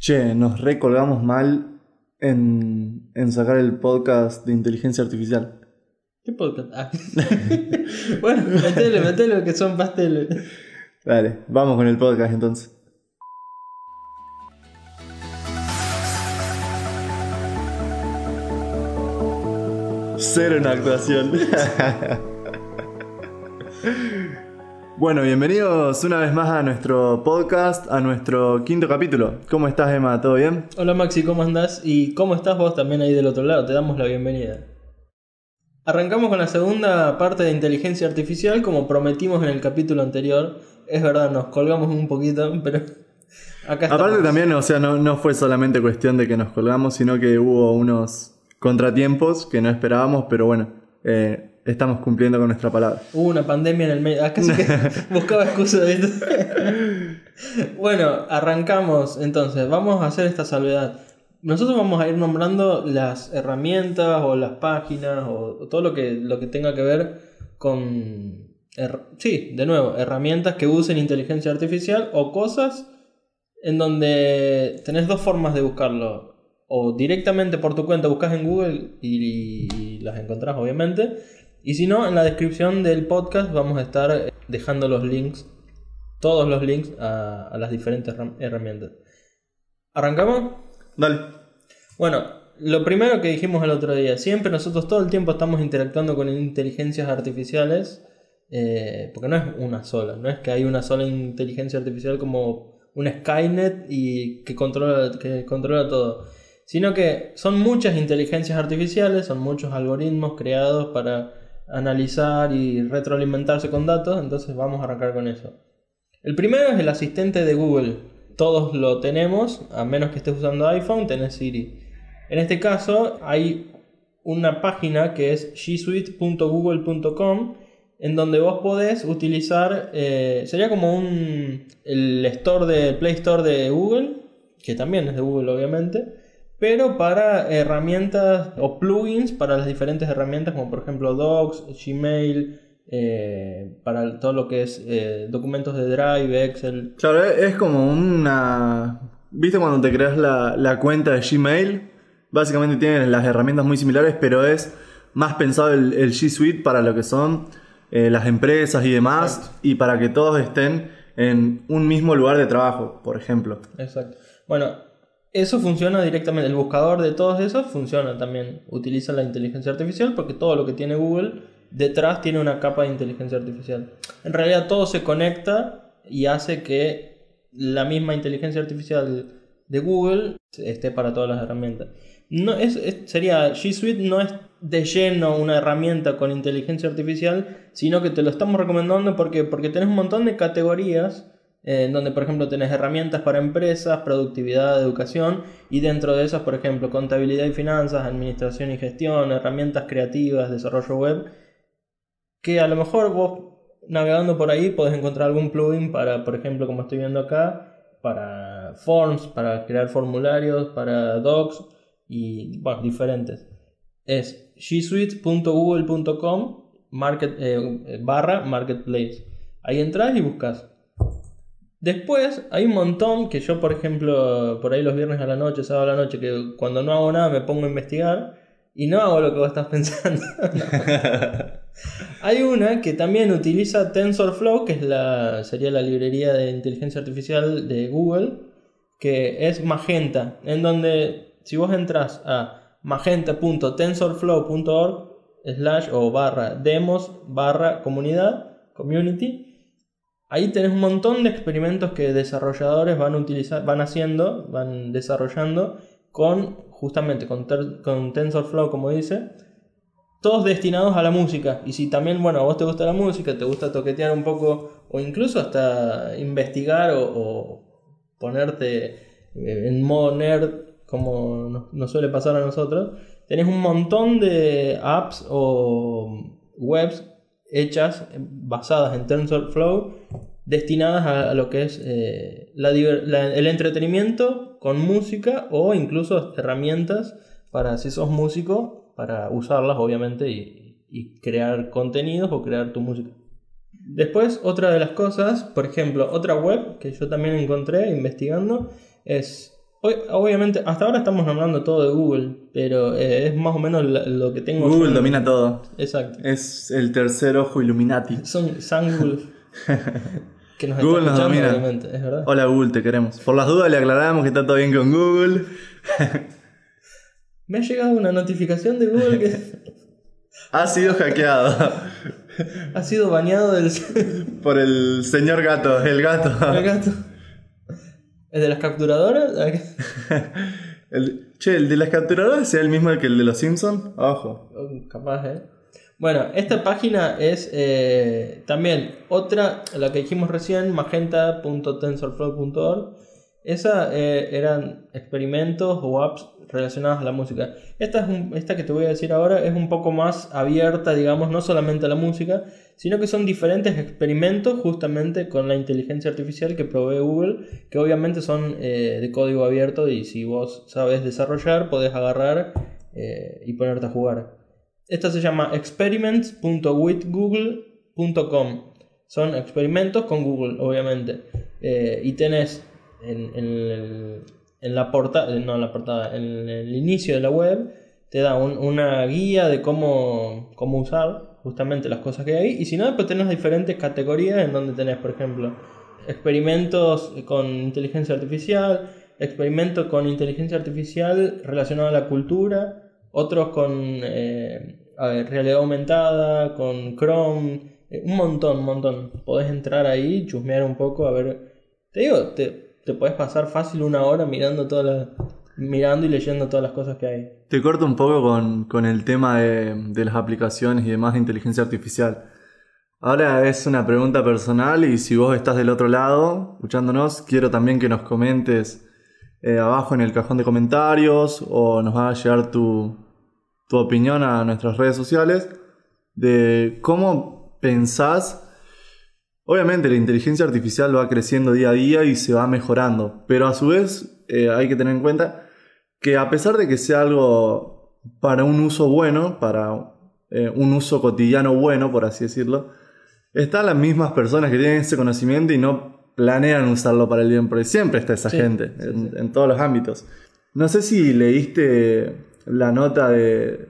Che, nos recolgamos mal en, en sacar el podcast de inteligencia artificial. ¿Qué podcast? Ah. bueno, metele, metele que son pasteles. Dale, vamos con el podcast entonces. Cero en actuación. bueno, bienvenidos una vez más a nuestro podcast, a nuestro quinto capítulo. ¿Cómo estás, Emma? ¿Todo bien? Hola Maxi, ¿cómo andás? ¿Y cómo estás vos también ahí del otro lado? Te damos la bienvenida. Arrancamos con la segunda parte de inteligencia artificial, como prometimos en el capítulo anterior. Es verdad, nos colgamos un poquito, pero acá estamos. Aparte también, o sea, no, no fue solamente cuestión de que nos colgamos, sino que hubo unos contratiempos que no esperábamos, pero bueno, eh, estamos cumpliendo con nuestra palabra. Hubo una pandemia en el medio. Acá sí que buscaba excusa de esto. bueno, arrancamos entonces. Vamos a hacer esta salvedad. Nosotros vamos a ir nombrando las herramientas o las páginas o todo lo que, lo que tenga que ver con... sí, de nuevo, herramientas que usen inteligencia artificial o cosas en donde tenés dos formas de buscarlo. O directamente por tu cuenta buscas en Google y, y las encontrás obviamente. Y si no, en la descripción del podcast vamos a estar dejando los links, todos los links a, a las diferentes herram- herramientas. ¿Arrancamos? Dale. Bueno, lo primero que dijimos el otro día, siempre nosotros todo el tiempo estamos interactuando con inteligencias artificiales, eh, porque no es una sola, no es que hay una sola inteligencia artificial como un Skynet y que controla, que controla todo, sino que son muchas inteligencias artificiales, son muchos algoritmos creados para analizar y retroalimentarse con datos, entonces vamos a arrancar con eso. El primero es el asistente de Google. Todos lo tenemos, a menos que estés usando iPhone, tenés Siri. En este caso hay una página que es gsuite.google.com en donde vos podés utilizar, eh, sería como un, el store de Play Store de Google, que también es de Google obviamente, pero para herramientas o plugins para las diferentes herramientas como por ejemplo Docs, Gmail, eh, para todo lo que es eh, documentos de Drive, Excel, Claro, es como una... ¿Viste cuando te creas la, la cuenta de Gmail? Básicamente tienen las herramientas muy similares, pero es más pensado el, el G Suite para lo que son eh, las empresas y demás, y para que todos estén en un mismo lugar de trabajo, por ejemplo. Exacto. Bueno, eso funciona directamente. El buscador de todos esos funciona también. Utiliza la inteligencia artificial porque todo lo que tiene Google detrás tiene una capa de inteligencia artificial. En realidad todo se conecta y hace que la misma inteligencia artificial de Google esté para todas las herramientas. No es, sería G Suite no es de lleno una herramienta con inteligencia artificial, sino que te lo estamos recomendando porque porque tenés un montón de categorías en donde por ejemplo tenés herramientas para empresas, productividad, educación y dentro de esas por ejemplo contabilidad y finanzas, administración y gestión, herramientas creativas, desarrollo web, que a lo mejor vos navegando por ahí podés encontrar algún plugin para por ejemplo como estoy viendo acá, para forms, para crear formularios, para docs y bueno, diferentes. Es gsuite.google.com market, eh, barra marketplace. Ahí entras y buscas. Después hay un montón que yo, por ejemplo, por ahí los viernes a la noche, sábado a la noche, que cuando no hago nada me pongo a investigar y no hago lo que vos estás pensando. hay una que también utiliza TensorFlow, que es la, sería la librería de inteligencia artificial de Google, que es Magenta, en donde si vos entras a magenta.tensorflow.org slash o barra demos barra comunidad, community, Ahí tenés un montón de experimentos que desarrolladores van, utilizar, van haciendo, van desarrollando con justamente con, ter- con TensorFlow, como dice, todos destinados a la música. Y si también, bueno, a vos te gusta la música, te gusta toquetear un poco o incluso hasta investigar o, ponerte eh, en modo nerd, como nos, nos suele pasar a nosotros, tenés un montón de apps o webs hechas eh, basadas en TensorFlow destinadas a, a lo que es eh, la diver- la- el entretenimiento con música o incluso herramientas para si sos músico para usarlas obviamente y, y crear contenidos o crear tu música. Después, otra de las cosas, por ejemplo, otra web que yo también encontré investigando es Ob- Obviamente, hasta ahora estamos hablando todo de Google, pero eh, es más o menos lo que tengo. Google domina todo. Exacto. Es el tercer ojo Illuminati. Son San Google. que nos Google está nos escuchando, domina. obviamente, es verdad. Hola Google, te queremos. Por las dudas le aclaramos que está todo bien con Google. Me ha llegado una notificación de Google que Ha sido hackeado ha sido baneado del por el señor gato, el gato. el gato. ¿Es de las capturadoras? El- che, el de las capturadoras sea el mismo que el de los Simpsons. Ojo. Oh, Capaz, ¿eh? Bueno, esta página es eh, también otra, la que dijimos recién, magenta.tensorflow.org. Esa eh, eran experimentos o apps relacionadas a la música. Esta, es esta que te voy a decir ahora es un poco más abierta, digamos, no solamente a la música, sino que son diferentes experimentos justamente con la inteligencia artificial que provee Google, que obviamente son eh, de código abierto y si vos sabes desarrollar, podés agarrar eh, y ponerte a jugar. Esta se llama experiments.withgoogle.com. Son experimentos con Google, obviamente. Eh, y tenés en, en la portada, no en la portada, en el inicio de la web, te da un- una guía de cómo, cómo usar justamente las cosas que hay. Y si no, después tenés diferentes categorías en donde tenés, por ejemplo, experimentos con inteligencia artificial, experimentos con inteligencia artificial relacionados a la cultura, otros con eh, ver, realidad aumentada, con Chrome, eh, un montón, un montón. Podés entrar ahí, chusmear un poco, a ver. Te digo, te, te puedes pasar fácil una hora mirando todas las, mirando y leyendo todas las cosas que hay. Te corto un poco con, con el tema de, de las aplicaciones y demás de inteligencia artificial. Ahora es una pregunta personal y si vos estás del otro lado, escuchándonos, quiero también que nos comentes eh, abajo en el cajón de comentarios o nos hagas llegar tu, tu opinión a nuestras redes sociales de cómo pensás. Obviamente la inteligencia artificial va creciendo día a día y se va mejorando, pero a su vez eh, hay que tener en cuenta que a pesar de que sea algo para un uso bueno, para eh, un uso cotidiano bueno, por así decirlo, están las mismas personas que tienen ese conocimiento y no planean usarlo para el bien, porque siempre está esa Sí, gente sí, en, sí. en todos los ámbitos. No sé si leíste la nota de,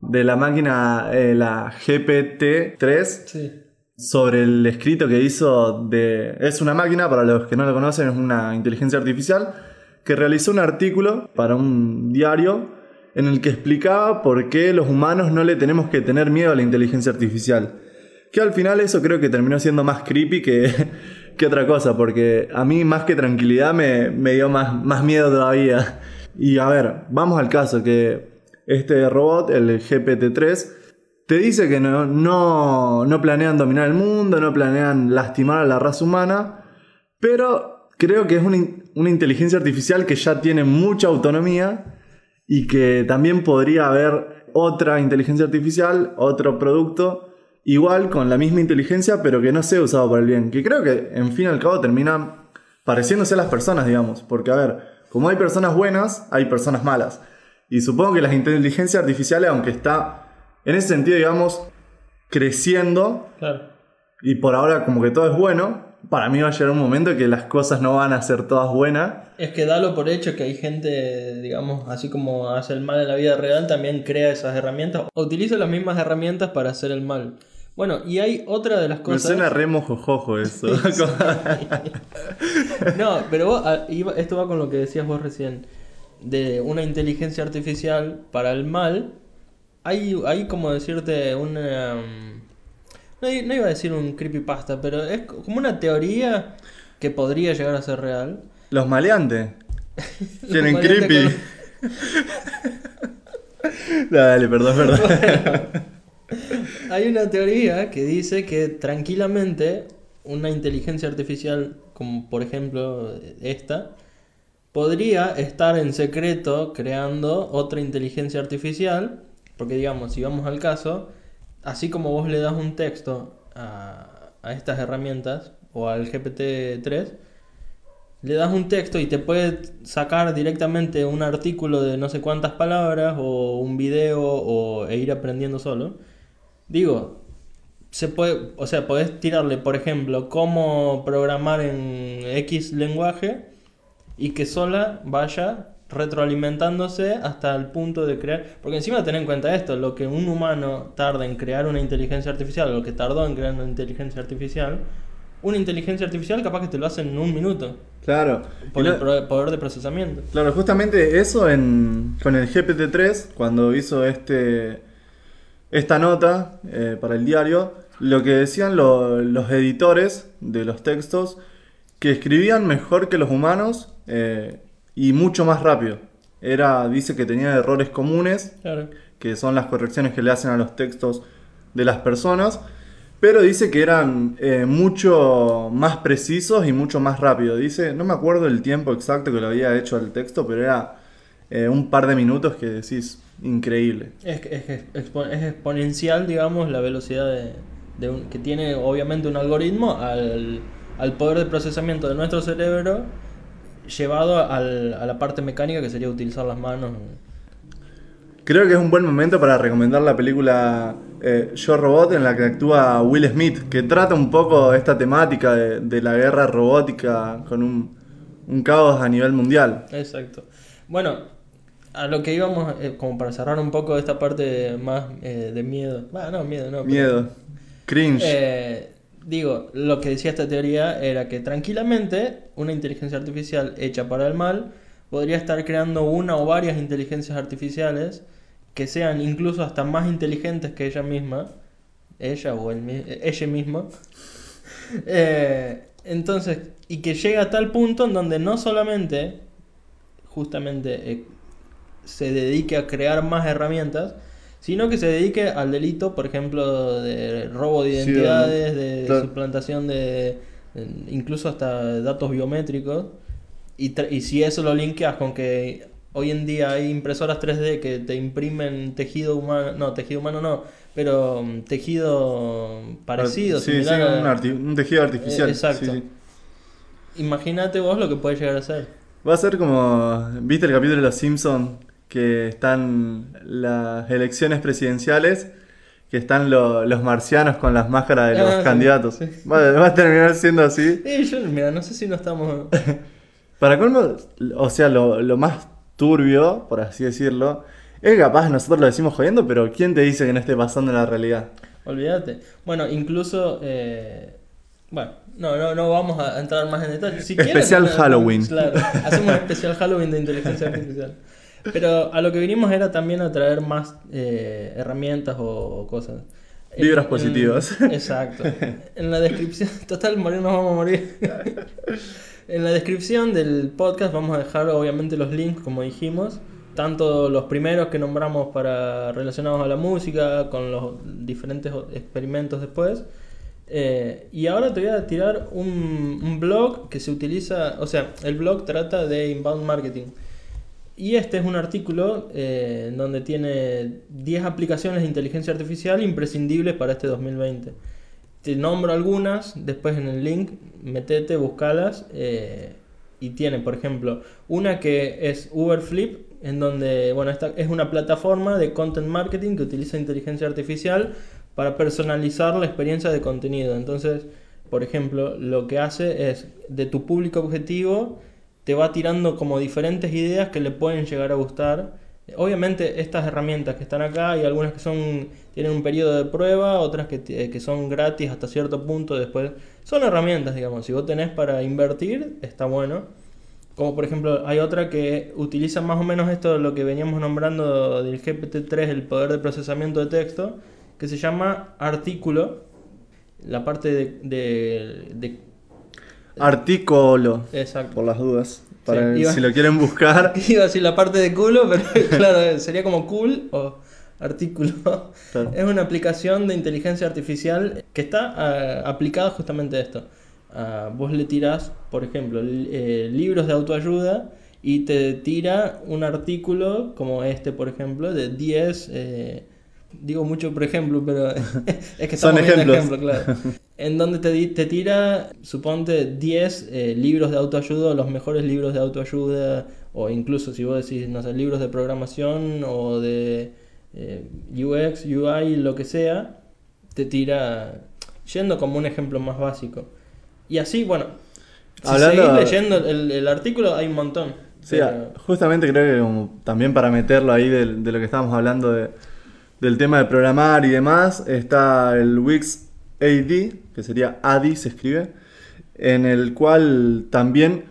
de la máquina, eh, la GPT-3, Sí. sobre el escrito que hizo de... Es una máquina, para los que no lo conocen, es una inteligencia artificial que realizó un artículo para un diario en el que explicaba por qué los humanos no le tenemos que tener miedo a la inteligencia artificial. Que al final eso creo que terminó siendo más creepy que, que otra cosa, porque a mí más que tranquilidad me, me dio más, más miedo todavía. Y a ver, vamos al caso, que este robot, el GPT-3, te dice que no, no, no planean dominar el mundo, no planean lastimar a la raza humana, pero creo que es una, una inteligencia artificial que ya tiene mucha autonomía y que también podría haber otra inteligencia artificial, otro producto, igual con la misma inteligencia, pero que no sea usado por el bien. Que creo que en fin y al cabo termina pareciéndose a las personas, digamos. Porque, a ver, como hay personas buenas, hay personas malas. Y supongo que las inteligencias artificiales, aunque está en ese sentido, digamos, creciendo, Claro. y por ahora como que todo es bueno, para mí va a llegar un momento que las cosas no van a ser todas buenas. Es que dalo por hecho que hay gente, digamos, así como hace el mal en la vida real, también crea esas herramientas o utiliza las mismas herramientas para hacer el mal. Bueno, y hay otra de las Me cosas. suena re mojojojo eso. No, pero vos, ah, esto va con lo que decías vos recién. De una inteligencia artificial para el mal. Hay, hay como decirte una. mm, No, no iba a decir un creepypasta, pero es co- como una teoría que podría llegar a ser real. Los maleantes. Tienen creepy. Dale, perdón, perdón. Hay una teoría que dice que tranquilamente una inteligencia artificial, como por ejemplo esta, podría estar en secreto creando otra inteligencia artificial, porque digamos, si vamos al caso, así como vos le das un texto a, a estas herramientas o al GPT-3, le das un texto y te puede sacar directamente un artículo de no sé cuántas palabras o un video o, e ir aprendiendo solo. Digo, se puede, o sea, podés tirarle, por ejemplo, cómo programar en X lenguaje y que sola vaya retroalimentándose hasta el punto de crear. Porque encima ten en cuenta esto, lo que un humano tarda en crear una inteligencia artificial, lo que tardó en crear una inteligencia artificial, una inteligencia artificial capaz que te lo hace en un minuto. Claro. Por el poder de procesamiento. Claro, justamente eso en, con el GPT-3, cuando hizo este, esta nota eh, para el diario, lo que decían lo- los editores de los textos, que escribían mejor que los humanos eh, y mucho más rápido. Era, dice que tenía errores comunes, Claro. que son las correcciones que le hacen a los textos de las personas, pero dice que eran eh, mucho más precisos y mucho más rápido. Dice, no me acuerdo el tiempo exacto que lo había hecho al texto, pero era eh, un par de minutos que decís, increíble. Es, es, es exponencial, digamos, la velocidad de, de un- que tiene obviamente un algoritmo al, al poder de procesamiento de nuestro cerebro llevado al- a la parte mecánica que sería utilizar las manos. Creo que es un buen momento para recomendar la película eh, Yo Robot en la que actúa Will Smith, que trata un poco esta temática de, de la guerra robótica con un, un caos a nivel mundial. Exacto. Bueno, a lo que íbamos, eh, como para cerrar un poco esta parte más eh, de miedo. Ah, no, miedo, no. pero- Miedo, cringe. Eh, digo, lo que decía esta teoría era que tranquilamente una inteligencia artificial hecha para el mal podría estar creando una o varias inteligencias artificiales que sean incluso hasta más inteligentes que ella misma, ella o el ella misma. Entonces, y que llega a tal punto en donde no solamente justamente se dedique a crear más herramientas, sino que se dedique al delito, por ejemplo, de robo de Sí, identidades, de claro. suplantación de de- incluso hasta datos biométricos. Y, si eso lo linkeas con que hoy en día hay impresoras 3D que te imprimen tejido humano, no, tejido humano no, pero mm, tejido parecido, Sí, similar un, arti- un tejido artificial. Eh, exacto. sí. Imagínate vos lo que puede llegar a ser. Va a ser como, ¿viste el capítulo de Los Simpson que están las elecciones presidenciales? Que están lo- los marcianos con las máscaras de los Ah, sí, candidatos. sí. Va, va a terminar siendo así. Eh, yo, mira, no sé si no estamos... Para colmo, o sea, lo, lo más turbio, por así decirlo, es capaz nosotros lo decimos jodiendo, pero ¿quién te dice que no esté pasando en la realidad? Olvídate. Bueno, incluso... eh, bueno, no, no, no vamos a entrar más en detalle. Si quieren, Especial Halloween. Claro, hacemos un especial Halloween de inteligencia artificial. Pero a lo que vinimos era también a traer más eh, herramientas o, o cosas. Vibras en- positivas. exacto. En la descripción... Total, morir nos vamos a morir. En la descripción del podcast vamos a dejar obviamente los links, como dijimos, tanto los primeros que nombramos para relacionados a la música, con los diferentes experimentos después. Eh, y ahora te voy a tirar un, un blog que se utiliza, o sea, el blog trata de inbound marketing. Y este es un artículo eh, donde tiene 10 aplicaciones de inteligencia artificial imprescindibles para este 2020. Te nombro algunas, después en el link, metete, buscalas. eh, y tiene, por ejemplo, una que es Uberflip, en donde, bueno, esta es una plataforma de content marketing que utiliza inteligencia artificial para personalizar la experiencia de contenido. Entonces, por ejemplo, lo que hace es de tu público objetivo te va tirando como diferentes ideas que le pueden llegar a gustar. Obviamente estas herramientas que están acá hay algunas que son tienen un periodo de prueba, otras que, que son gratis hasta cierto punto después. Son herramientas, digamos, si vos tenés para invertir, está bueno. Como por ejemplo, hay otra que utiliza más o menos esto, lo que veníamos nombrando del GPT-3, el poder de procesamiento de texto, que se llama artículo. La parte de- Artículo, exacto. por las dudas. Para Sí, iba- si lo quieren buscar. Iba a decir la parte de culo, pero claro, sería como cool o artículo. Claro. Es una aplicación de inteligencia artificial que está ah, aplicada justamente a esto. Ah, vos le tirás, por ejemplo, li- eh, libros de autoayuda y te tira un artículo como este, por ejemplo, de 10... eh, digo mucho por ejemplo, pero es que Son estamos ejemplos. ejemplo, claro. En donde te, te tira, suponte, 10 eh, libros de autoayuda, los mejores libros de autoayuda, o incluso si vos decís, no sé, libros de programación o de eh, UX, UI, lo que sea, te tira yendo como un ejemplo más básico. Y así, bueno, Si Hablando- seguís leyendo el, el artículo, hay un montón. Sí, Pero- justamente creo que como también para meterlo ahí de, de lo que estábamos hablando de- del tema de programar y demás, está el Wix AD, que sería ADI se escribe, en el cual también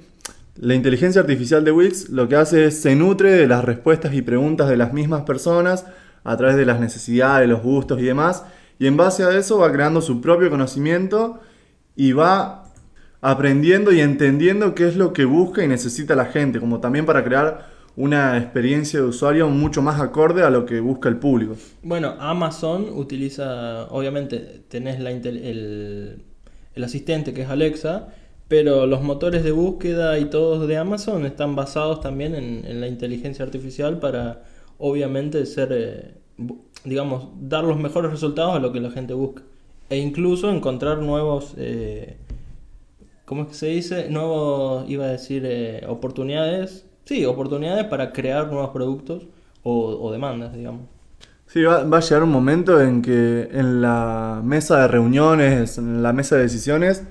la inteligencia artificial de Wix lo que hace es se nutre de las respuestas y preguntas de las mismas personas a través de las necesidades, los gustos y demás, y en base a eso va creando su propio conocimiento y va aprendiendo y entendiendo qué es lo que busca y necesita la gente, como también para crear una experiencia de usuario mucho más acorde a lo que busca el público. Bueno, Amazon utiliza, obviamente, tenés la el, el asistente que es Alexa, pero los motores de búsqueda y todos de Amazon están basados también en, la inteligencia artificial para, obviamente, ser, eh, digamos, dar los mejores resultados a lo que la gente busca. E incluso encontrar nuevos, eh, ¿cómo es que se dice? Nuevos, iba a decir, eh, oportunidades. Sí, oportunidades para crear nuevos productos o, demandas, digamos. Sí, va, a llegar un momento en que en la mesa de reuniones, en la mesa de decisiones,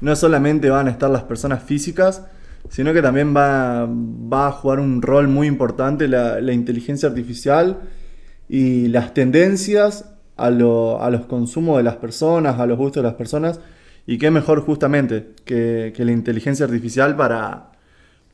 no solamente van a estar las personas físicas, sino que también va, va a jugar un rol muy importante la, la inteligencia artificial y las tendencias a, lo- a los consumos de las personas, a los gustos de las personas. Y qué mejor justamente que, que la inteligencia artificial para,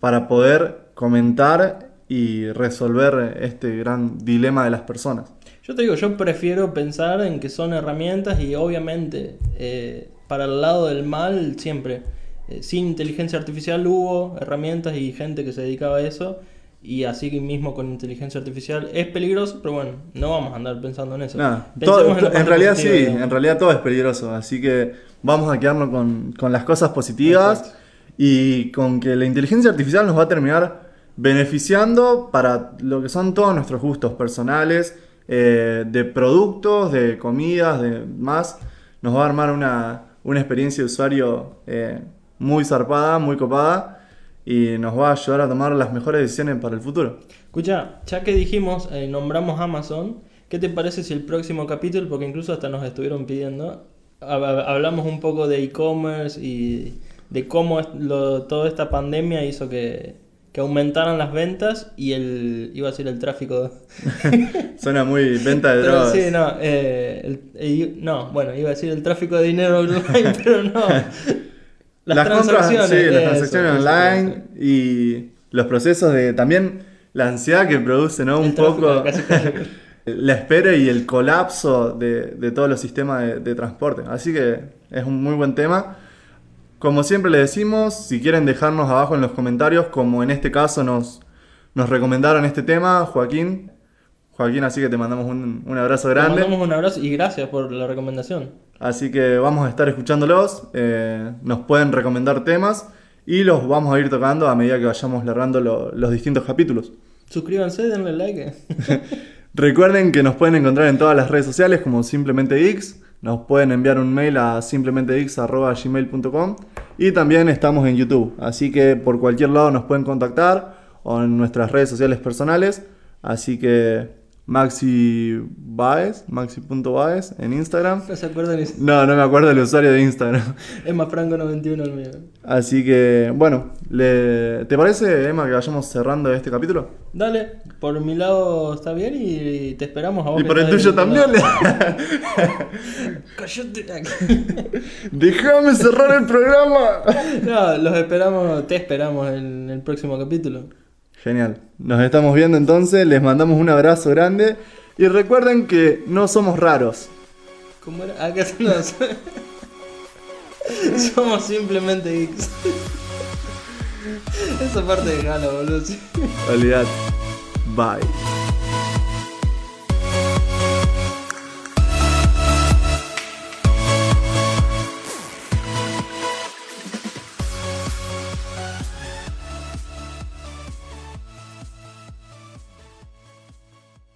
para poder comentar y resolver este gran dilema de las personas. Yo te digo, yo prefiero pensar en que son herramientas y obviamente eh, para el lado del mal siempre, eh, sin inteligencia artificial hubo herramientas y gente que se dedicaba a eso y así mismo con inteligencia artificial es peligroso, pero bueno, no vamos a andar pensando en eso. Todo- en realidad sí, digamos. en realidad todo es peligroso, así que vamos a quedarnos con, con las cosas positivas Exacto. Y con que la inteligencia artificial nos va a terminar beneficiando para lo que son todos nuestros gustos personales, eh, de productos, de comidas, de más, nos va a armar una, una experiencia de usuario eh, muy zarpada, muy copada y nos va a ayudar a tomar las mejores decisiones para el futuro. Escucha, ya que dijimos, eh, nombramos Amazon, ¿qué te parece si el próximo capítulo, porque incluso hasta nos estuvieron pidiendo, hab- hab- hablamos un poco de e-commerce y de cómo es lo- toda esta pandemia hizo que, que aumentaran las ventas y el, iba a decir el tráfico. Suena muy venta de Pero drogas. sí, no, eh, el- eh, no, bueno, iba a decir el tráfico de dinero online, pero no. Las, compras, sí, las transacciones eso, online y los procesos de también la ansiedad que produce, ¿no? El Un poco casi, casi. la espera y el colapso de, de todos los sistemas de, de transporte. Así que es un muy buen tema. Como siempre le decimos, si quieren dejarnos abajo en los comentarios, como en este caso nos, nos recomendaron este tema, Joaquín. Joaquín, así que te mandamos un, un abrazo Te grande. mandamos un abrazo y gracias por la recomendación. Así que vamos a estar escuchándolos, eh, nos pueden recomendar temas y los vamos a ir tocando a medida que vayamos largando lo- los distintos capítulos. Suscríbanse, denle like. Recuerden que nos pueden encontrar en todas las redes sociales como Simplemente X, nos pueden enviar un mail a simplementex.gmail.com y también estamos en YouTube, así que por cualquier lado nos pueden contactar o en nuestras redes sociales personales, así que Maxi Baez, maxi.baez en Instagram. No se acuerdan ni... No, no me acuerdo el usuario de Instagram. Emma Franco 91 el mío. Así que, bueno, le- ¿te parece, Emma, que vayamos cerrando este capítulo? Dale, por mi lado está bien y te esperamos a vos. Y por el tuyo también. le-. Déjame cerrar el programa. No, los esperamos, te esperamos en el próximo capítulo. Genial. Nos estamos viendo entonces, les mandamos un abrazo grande y recuerden que no somos raros. ¿Cómo era? Acá no, Somos simplemente geeks. Esa parte de gala, boludo. sí. Olvidad. Bye.